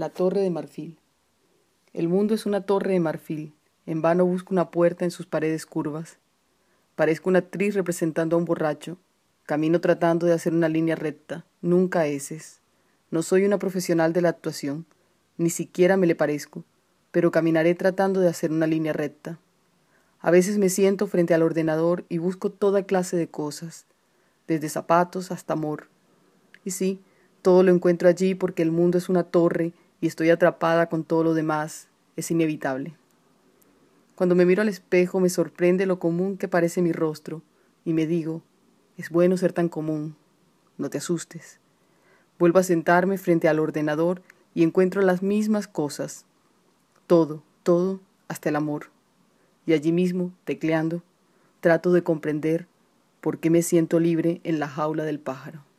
La torre de marfil. El mundo es una torre de marfil. En vano busco una puerta en sus paredes curvas. Parezco una actriz representando a un borracho. Camino tratando de hacer una línea recta, nunca eses. No soy una profesional de la actuación, ni siquiera me le parezco, pero caminaré tratando de hacer una línea recta. A veces me siento frente al ordenador y busco toda clase de cosas, desde zapatos hasta amor. Y sí, todo lo encuentro allí porque el mundo es una torre y estoy atrapada con todo lo demás. Es inevitable. Cuando me miro al espejo me sorprende lo común que parece mi rostro y me digo, es bueno ser tan común. No te asustes. Vuelvo a sentarme frente al ordenador y encuentro las mismas cosas. Todo, todo, hasta el amor. Y allí mismo, tecleando, trato de comprender por qué me siento libre en la jaula del pájaro.